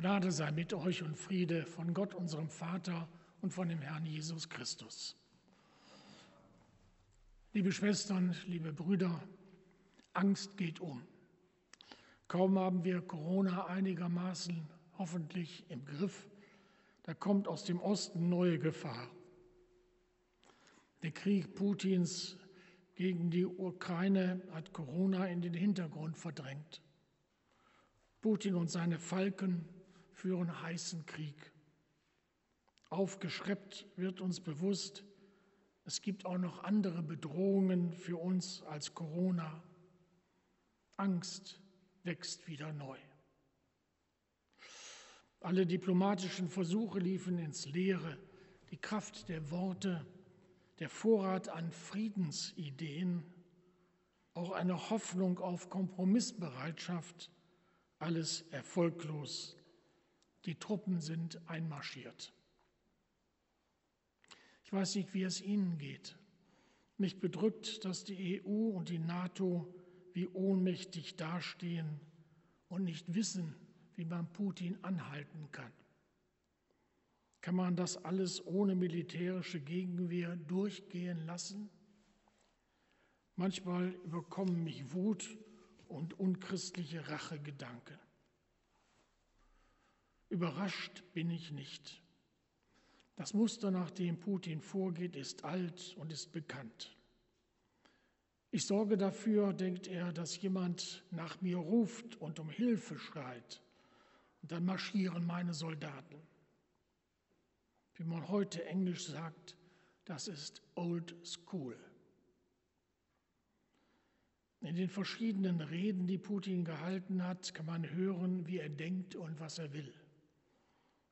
Gnade sei mit euch und Friede von Gott, unserem Vater und von dem Herrn Jesus Christus. Liebe Schwestern, liebe Brüder, Angst geht um. Kaum haben wir Corona einigermaßen hoffentlich im Griff, da kommt aus dem Osten neue Gefahr. Der Krieg Putins gegen die Ukraine hat Corona in den Hintergrund verdrängt. Putin und seine Falken führen heißen Krieg. Aufgeschreckt wird uns bewusst, es gibt auch noch andere Bedrohungen für uns als Corona. Angst wächst wieder neu. Alle diplomatischen Versuche liefen ins Leere. Die Kraft der Worte, der Vorrat an Friedensideen, auch eine Hoffnung auf Kompromissbereitschaft, alles erfolglos. Die Truppen sind einmarschiert. Ich weiß nicht, wie es Ihnen geht. Mich bedrückt, dass die EU und die NATO wie ohnmächtig dastehen und nicht wissen, wie man Putin anhalten kann. Kann man das alles ohne militärische Gegenwehr durchgehen lassen? Manchmal überkommen mich Wut und unchristliche Rachegedanken. Überrascht bin ich nicht. Das Muster, nach dem Putin vorgeht, ist alt und ist bekannt. Ich sorge dafür, denkt er, dass jemand nach mir ruft und um Hilfe schreit. Und dann marschieren meine Soldaten. Wie man heute Englisch sagt, das ist Old School. In den verschiedenen Reden, die Putin gehalten hat, kann man hören, wie er denkt und was er will.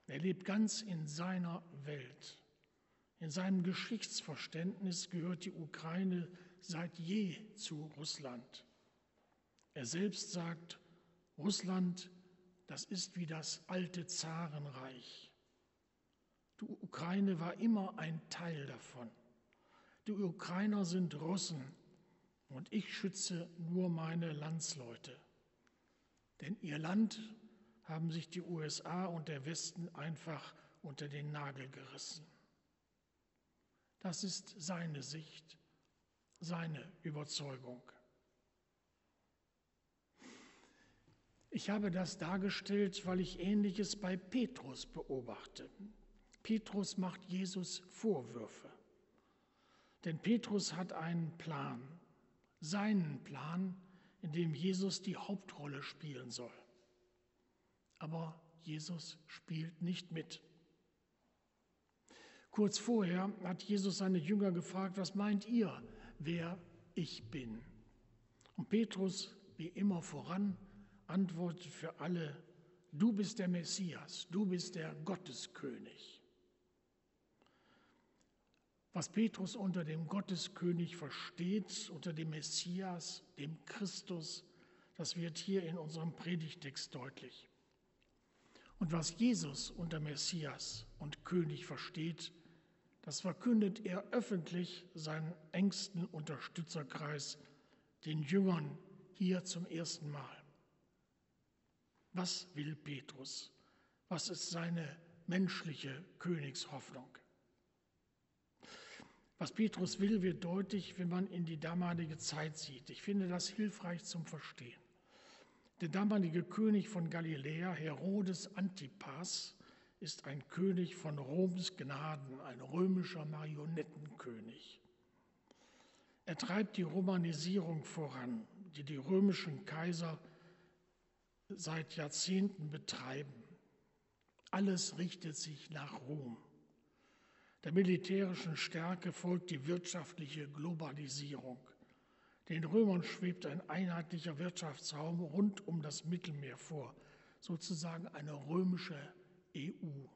Er lebt ganz in seiner Welt. In seinem Geschichtsverständnis gehört die Ukraine seit je zu Russland. Er selbst sagt, Russland, das ist wie das alte Zarenreich. Die Ukraine war immer ein Teil davon. Die Ukrainer sind Russen und ich schütze nur meine Landsleute. Denn ihr Land haben sich die USA und der Westen einfach unter den Nagel gerissen. Das ist seine Sicht seine Überzeugung. Ich habe das dargestellt, weil ich Ähnliches bei Petrus beobachte. Petrus macht Jesus Vorwürfe. Denn Petrus hat einen Plan, seinen Plan, in dem Jesus die Hauptrolle spielen soll. Aber Jesus spielt nicht mit. Kurz vorher hat Jesus seine Jünger gefragt, was meint ihr? wer ich bin. Und Petrus, wie immer voran, antwortet für alle, du bist der Messias, du bist der Gotteskönig. Was Petrus unter dem Gotteskönig versteht, unter dem Messias, dem Christus, das wird hier in unserem Predigtext deutlich. Und was Jesus unter Messias und König versteht, das verkündet er öffentlich seinen engsten Unterstützerkreis, den Jüngern, hier zum ersten Mal. Was will Petrus? Was ist seine menschliche Königshoffnung? Was Petrus will, wird deutlich, wenn man in die damalige Zeit sieht. Ich finde das hilfreich zum Verstehen. Der damalige König von Galiläa, Herodes Antipas, ist ein König von Roms Gnaden, ein römischer Marionettenkönig. Er treibt die Romanisierung voran, die die römischen Kaiser seit Jahrzehnten betreiben. Alles richtet sich nach Rom. Der militärischen Stärke folgt die wirtschaftliche Globalisierung. Den Römern schwebt ein einheitlicher Wirtschaftsraum rund um das Mittelmeer vor, sozusagen eine römische EU.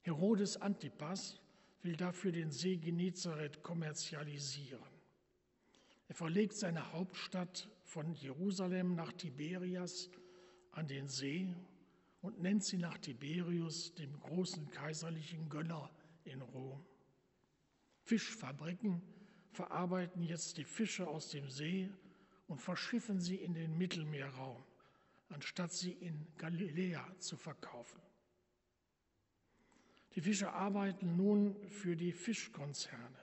Herodes Antipas will dafür den See Genezareth kommerzialisieren. Er verlegt seine Hauptstadt von Jerusalem nach Tiberias an den See und nennt sie nach Tiberius, dem großen kaiserlichen Gönner in Rom. Fischfabriken verarbeiten jetzt die Fische aus dem See und verschiffen sie in den Mittelmeerraum anstatt sie in Galiläa zu verkaufen. Die Fischer arbeiten nun für die Fischkonzerne.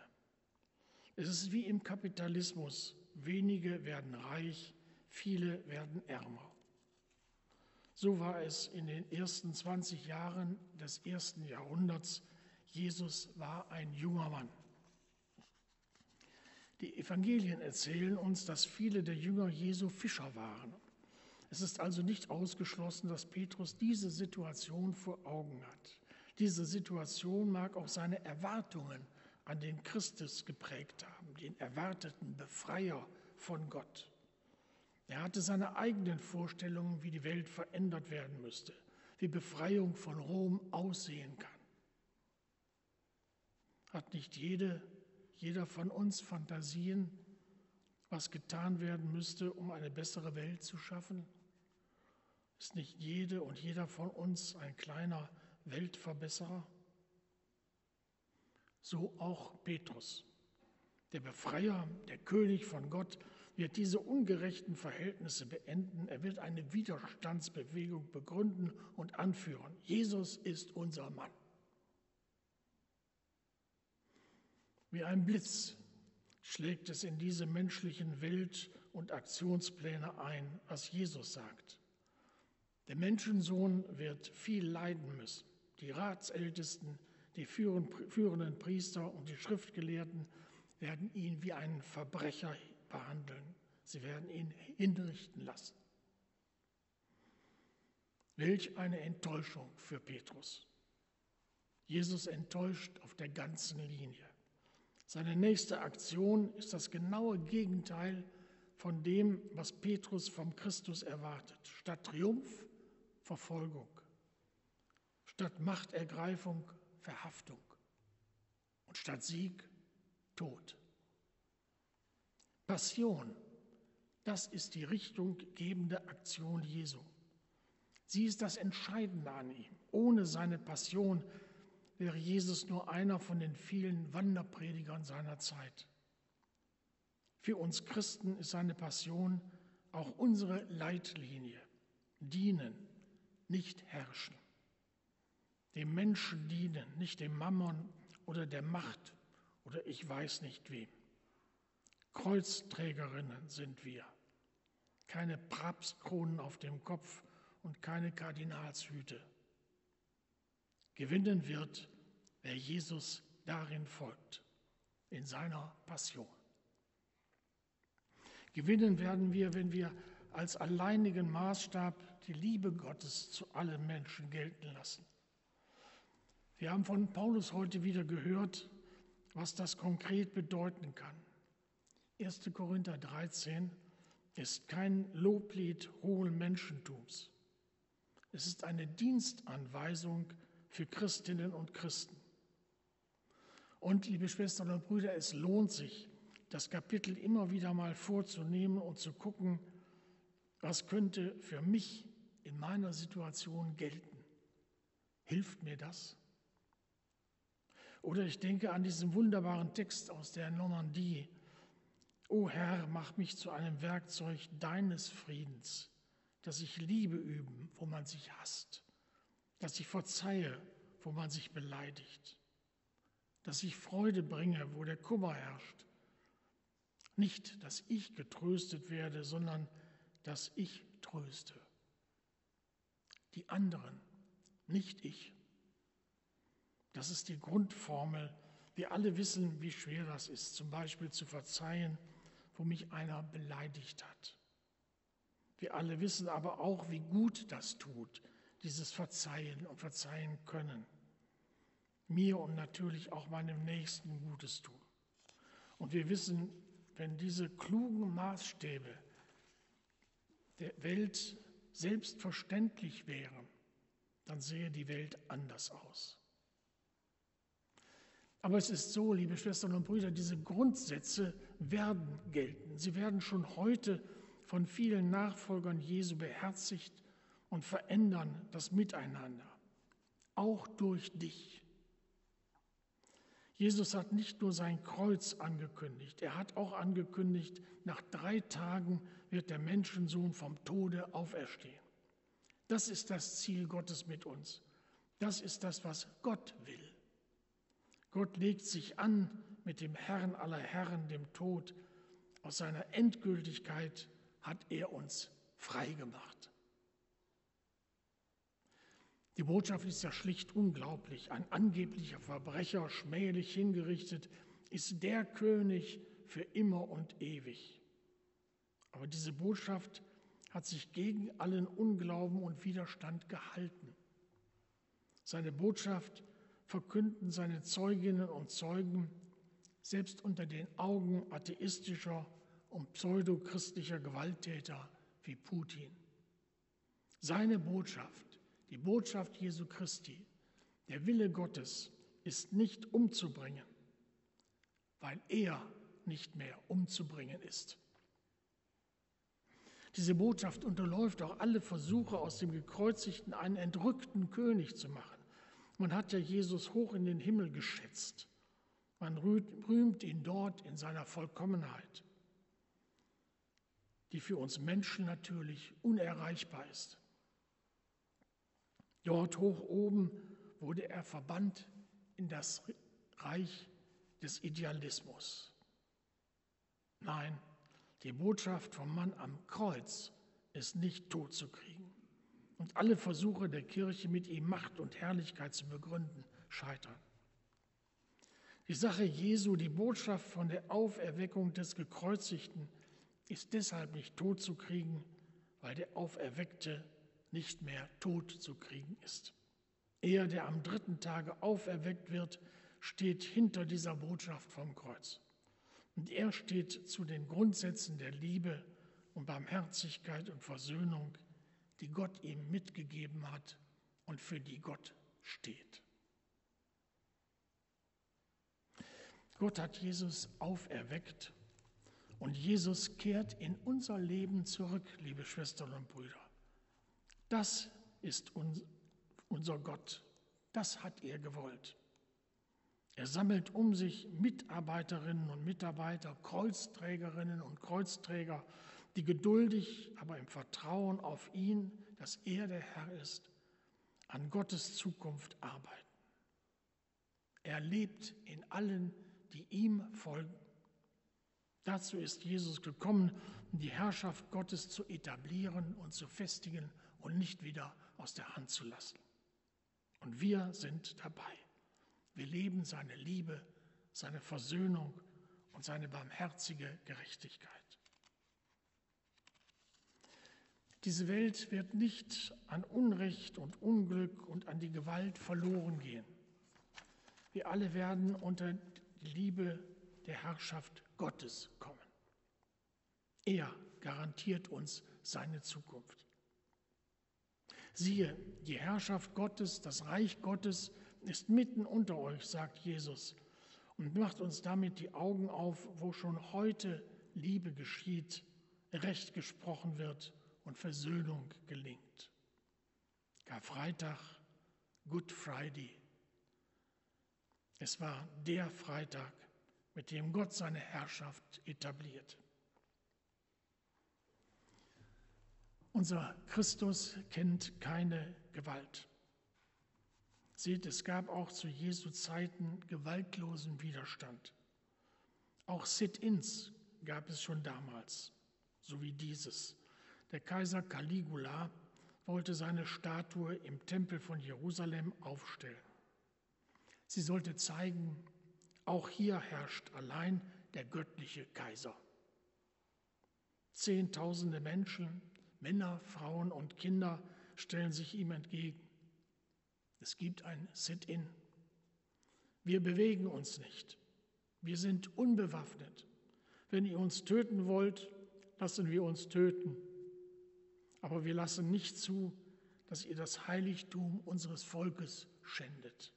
Es ist wie im Kapitalismus. Wenige werden reich, viele werden ärmer. So war es in den ersten 20 Jahren des ersten Jahrhunderts. Jesus war ein junger Mann. Die Evangelien erzählen uns, dass viele der Jünger Jesu Fischer waren. Es ist also nicht ausgeschlossen, dass Petrus diese Situation vor Augen hat. Diese Situation mag auch seine Erwartungen an den Christus geprägt haben, den erwarteten Befreier von Gott. Er hatte seine eigenen Vorstellungen, wie die Welt verändert werden müsste, wie Befreiung von Rom aussehen kann. Hat nicht jede jeder von uns Fantasien, was getan werden müsste, um eine bessere Welt zu schaffen? Ist nicht jede und jeder von uns ein kleiner Weltverbesserer? So auch Petrus. Der Befreier, der König von Gott, wird diese ungerechten Verhältnisse beenden. Er wird eine Widerstandsbewegung begründen und anführen. Jesus ist unser Mann. Wie ein Blitz schlägt es in diese menschlichen Welt- und Aktionspläne ein, was Jesus sagt. Der Menschensohn wird viel leiden müssen. Die Ratsältesten, die führenden Priester und die Schriftgelehrten werden ihn wie einen Verbrecher behandeln. Sie werden ihn hinrichten lassen. Welch eine Enttäuschung für Petrus. Jesus enttäuscht auf der ganzen Linie. Seine nächste Aktion ist das genaue Gegenteil von dem, was Petrus vom Christus erwartet. Statt Triumph Verfolgung, statt Machtergreifung Verhaftung und statt Sieg Tod. Passion, das ist die richtunggebende Aktion Jesu. Sie ist das Entscheidende an ihm. Ohne seine Passion wäre Jesus nur einer von den vielen Wanderpredigern seiner Zeit. Für uns Christen ist seine Passion auch unsere Leitlinie. Dienen, nicht herrschen. Dem Menschen dienen, nicht dem Mammon oder der Macht oder ich weiß nicht wem. Kreuzträgerinnen sind wir. Keine Papstkronen auf dem Kopf und keine Kardinalshüte. Gewinnen wird, wer Jesus darin folgt, in seiner Passion. Gewinnen werden wir, wenn wir als alleinigen Maßstab die Liebe Gottes zu allen Menschen gelten lassen. Wir haben von Paulus heute wieder gehört, was das konkret bedeuten kann. 1. Korinther 13 ist kein Loblied hohen Menschentums. Es ist eine Dienstanweisung für Christinnen und Christen. Und liebe Schwestern und Brüder, es lohnt sich, das Kapitel immer wieder mal vorzunehmen und zu gucken, was könnte für mich in meiner Situation gelten. Hilft mir das? Oder ich denke an diesen wunderbaren Text aus der Normandie. O Herr, mach mich zu einem Werkzeug deines Friedens, dass ich Liebe üben, wo man sich hasst, dass ich verzeihe, wo man sich beleidigt dass ich Freude bringe, wo der Kummer herrscht. Nicht, dass ich getröstet werde, sondern dass ich tröste. Die anderen, nicht ich. Das ist die Grundformel. Wir alle wissen, wie schwer das ist, zum Beispiel zu verzeihen, wo mich einer beleidigt hat. Wir alle wissen aber auch, wie gut das tut, dieses Verzeihen und Verzeihen können mir und natürlich auch meinem Nächsten Gutes tun. Und wir wissen, wenn diese klugen Maßstäbe der Welt selbstverständlich wären, dann sähe die Welt anders aus. Aber es ist so, liebe Schwestern und Brüder, diese Grundsätze werden gelten. Sie werden schon heute von vielen Nachfolgern Jesu beherzigt und verändern das Miteinander, auch durch dich. Jesus hat nicht nur sein Kreuz angekündigt, er hat auch angekündigt, nach drei Tagen wird der Menschensohn vom Tode auferstehen. Das ist das Ziel Gottes mit uns. Das ist das, was Gott will. Gott legt sich an mit dem Herrn aller Herren, dem Tod. Aus seiner Endgültigkeit hat er uns frei gemacht. Die Botschaft ist ja schlicht unglaublich. Ein angeblicher Verbrecher, schmählich hingerichtet, ist der König für immer und ewig. Aber diese Botschaft hat sich gegen allen Unglauben und Widerstand gehalten. Seine Botschaft verkünden seine Zeuginnen und Zeugen selbst unter den Augen atheistischer und pseudochristlicher Gewalttäter wie Putin. Seine Botschaft, die Botschaft Jesu Christi, der Wille Gottes ist nicht umzubringen, weil er nicht mehr umzubringen ist. Diese Botschaft unterläuft auch alle Versuche, aus dem Gekreuzigten einen entrückten König zu machen. Man hat ja Jesus hoch in den Himmel geschätzt. Man rühmt ihn dort in seiner Vollkommenheit, die für uns Menschen natürlich unerreichbar ist. Dort hoch oben wurde er verbannt in das Reich des Idealismus. Nein, die Botschaft vom Mann am Kreuz ist nicht tot zu kriegen. Und alle Versuche der Kirche, mit ihm Macht und Herrlichkeit zu begründen, scheitern. Die Sache Jesu, die Botschaft von der Auferweckung des Gekreuzigten, ist deshalb nicht tot zu kriegen, weil der Auferweckte nicht mehr tot zu kriegen ist. Er, der am dritten Tage auferweckt wird, steht hinter dieser Botschaft vom Kreuz. Und er steht zu den Grundsätzen der Liebe und Barmherzigkeit und Versöhnung, die Gott ihm mitgegeben hat und für die Gott steht. Gott hat Jesus auferweckt und Jesus kehrt in unser Leben zurück, liebe Schwestern und Brüder. Das ist unser Gott. Das hat er gewollt. Er sammelt um sich Mitarbeiterinnen und Mitarbeiter, Kreuzträgerinnen und Kreuzträger, die geduldig, aber im Vertrauen auf ihn, dass er der Herr ist, an Gottes Zukunft arbeiten. Er lebt in allen, die ihm folgen. Dazu ist Jesus gekommen, um die Herrschaft Gottes zu etablieren und zu festigen und nicht wieder aus der Hand zu lassen. Und wir sind dabei. Wir leben seine Liebe, seine Versöhnung und seine barmherzige Gerechtigkeit. Diese Welt wird nicht an Unrecht und Unglück und an die Gewalt verloren gehen. Wir alle werden unter die Liebe der Herrschaft Gottes kommen. Er garantiert uns seine Zukunft. Siehe, die Herrschaft Gottes, das Reich Gottes ist mitten unter euch, sagt Jesus, und macht uns damit die Augen auf, wo schon heute Liebe geschieht, Recht gesprochen wird und Versöhnung gelingt. Karfreitag, Good Friday. Es war der Freitag, mit dem Gott seine Herrschaft etabliert. Unser Christus kennt keine Gewalt. Seht, es gab auch zu Jesu Zeiten gewaltlosen Widerstand. Auch Sit-ins gab es schon damals, so wie dieses. Der Kaiser Caligula wollte seine Statue im Tempel von Jerusalem aufstellen. Sie sollte zeigen, auch hier herrscht allein der göttliche Kaiser. Zehntausende Menschen, Männer, Frauen und Kinder stellen sich ihm entgegen. Es gibt ein Sit-in. Wir bewegen uns nicht. Wir sind unbewaffnet. Wenn ihr uns töten wollt, lassen wir uns töten. Aber wir lassen nicht zu, dass ihr das Heiligtum unseres Volkes schändet.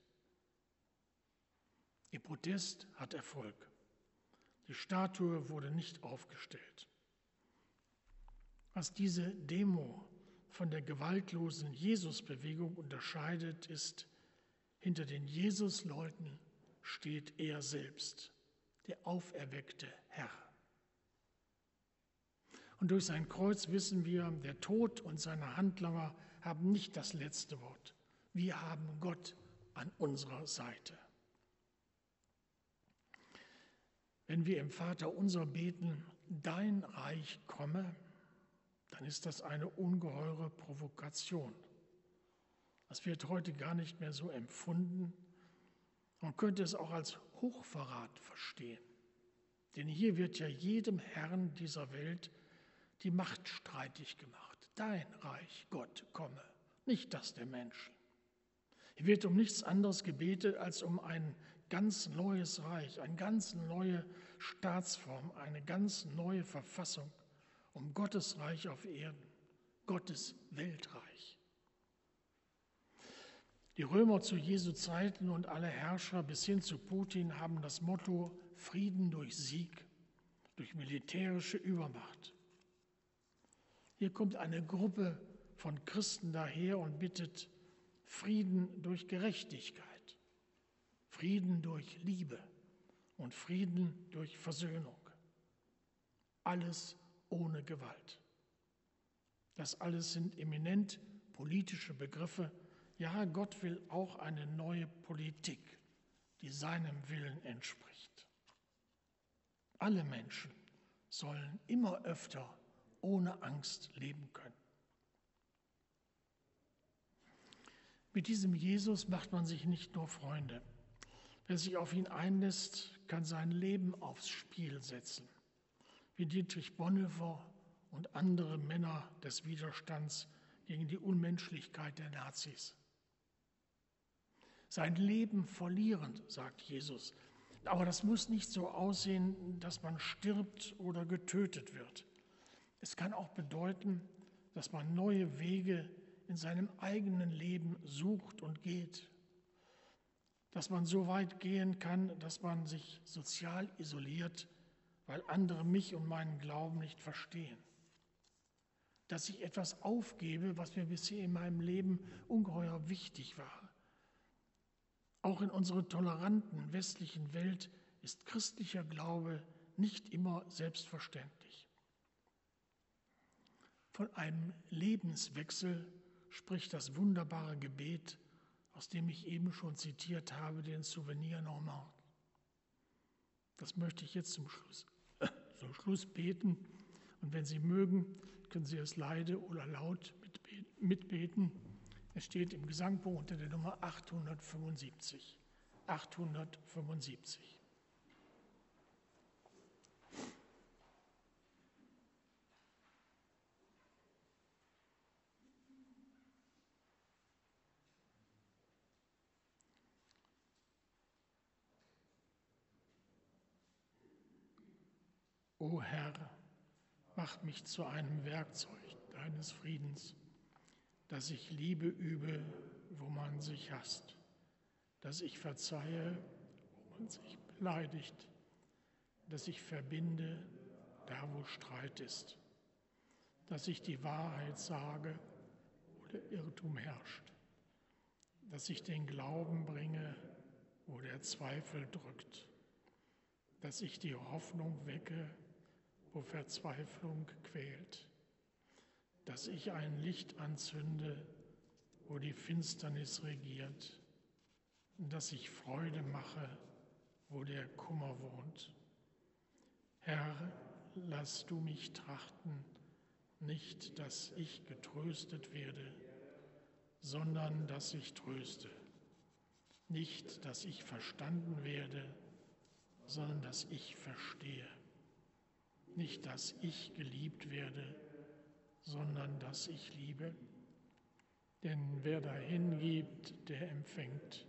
Ihr Protest hat Erfolg. Die Statue wurde nicht aufgestellt. Was diese Demo von der gewaltlosen Jesusbewegung unterscheidet, ist, hinter den Jesusleuten steht er selbst, der auferweckte Herr. Und durch sein Kreuz wissen wir, der Tod und seine Handlanger haben nicht das letzte Wort. Wir haben Gott an unserer Seite. Wenn wir im Vater unser beten, dein Reich komme, dann ist das eine ungeheure Provokation. Das wird heute gar nicht mehr so empfunden. Man könnte es auch als Hochverrat verstehen. Denn hier wird ja jedem Herrn dieser Welt die Macht streitig gemacht. Dein Reich, Gott, komme, nicht das der Menschen. Hier wird um nichts anderes gebetet als um ein ganz neues Reich, eine ganz neue Staatsform, eine ganz neue Verfassung, um Gottes Reich auf Erden, Gottes Weltreich. Die Römer zu Jesu Zeiten und alle Herrscher bis hin zu Putin haben das Motto Frieden durch Sieg, durch militärische Übermacht. Hier kommt eine Gruppe von Christen daher und bittet Frieden durch Gerechtigkeit, Frieden durch Liebe und Frieden durch Versöhnung. Alles ohne Gewalt. Das alles sind eminent politische Begriffe. Ja, Gott will auch eine neue Politik, die seinem Willen entspricht. Alle Menschen sollen immer öfter ohne Angst leben können. Mit diesem Jesus macht man sich nicht nur Freunde. Wer sich auf ihn einlässt, kann sein Leben aufs Spiel setzen. Wie Dietrich Bonhoeffer und andere Männer des Widerstands gegen die Unmenschlichkeit der Nazis. Sein Leben verlierend, sagt Jesus. Aber das muss nicht so aussehen, dass man stirbt oder getötet wird. Es kann auch bedeuten, dass man neue Wege in seinem eigenen Leben sucht und geht, dass man so weit gehen kann, dass man sich sozial isoliert, weil andere mich und meinen Glauben nicht verstehen, dass ich etwas aufgebe, was mir bisher in meinem Leben ungeheuer wichtig war. Auch in unserer toleranten westlichen Welt ist christlicher Glaube nicht immer selbstverständlich. Von einem Lebenswechsel spricht das wunderbare Gebet, aus dem ich eben schon zitiert habe, den Souvenir Normand. Das möchte ich jetzt zum Schluss, zum Schluss beten. Und wenn Sie mögen, können Sie es leide oder laut mitbeten. Es steht im Gesangbuch unter der Nummer 875. 875. O Herr, mach mich zu einem Werkzeug deines Friedens, dass ich Liebe übe, wo man sich hasst, dass ich verzeihe, wo man sich beleidigt, dass ich verbinde, da wo Streit ist, dass ich die Wahrheit sage, wo der Irrtum herrscht, dass ich den Glauben bringe, wo der Zweifel drückt, dass ich die Hoffnung wecke, wo Verzweiflung quält, dass ich ein Licht anzünde, wo die Finsternis regiert, dass ich Freude mache, wo der Kummer wohnt. Herr, lass du mich trachten, nicht, dass ich getröstet werde, sondern dass ich tröste. Nicht, dass ich verstanden werde, sondern dass ich verstehe. Nicht, dass ich geliebt werde, sondern dass ich liebe. Denn wer dahin gibt, der empfängt.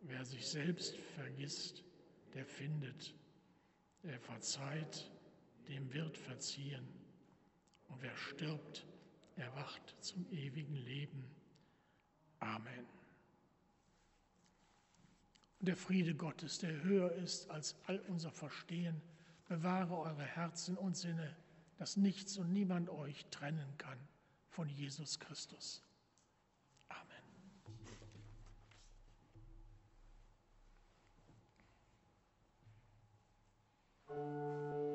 Wer sich selbst vergisst, der findet. Er verzeiht, dem wird verziehen. Und wer stirbt, erwacht zum ewigen Leben. Amen. Und der Friede Gottes, der höher ist als all unser Verstehen, bewahre eure Herzen und Sinne, dass nichts und niemand euch trennen kann von Jesus Christus. Amen.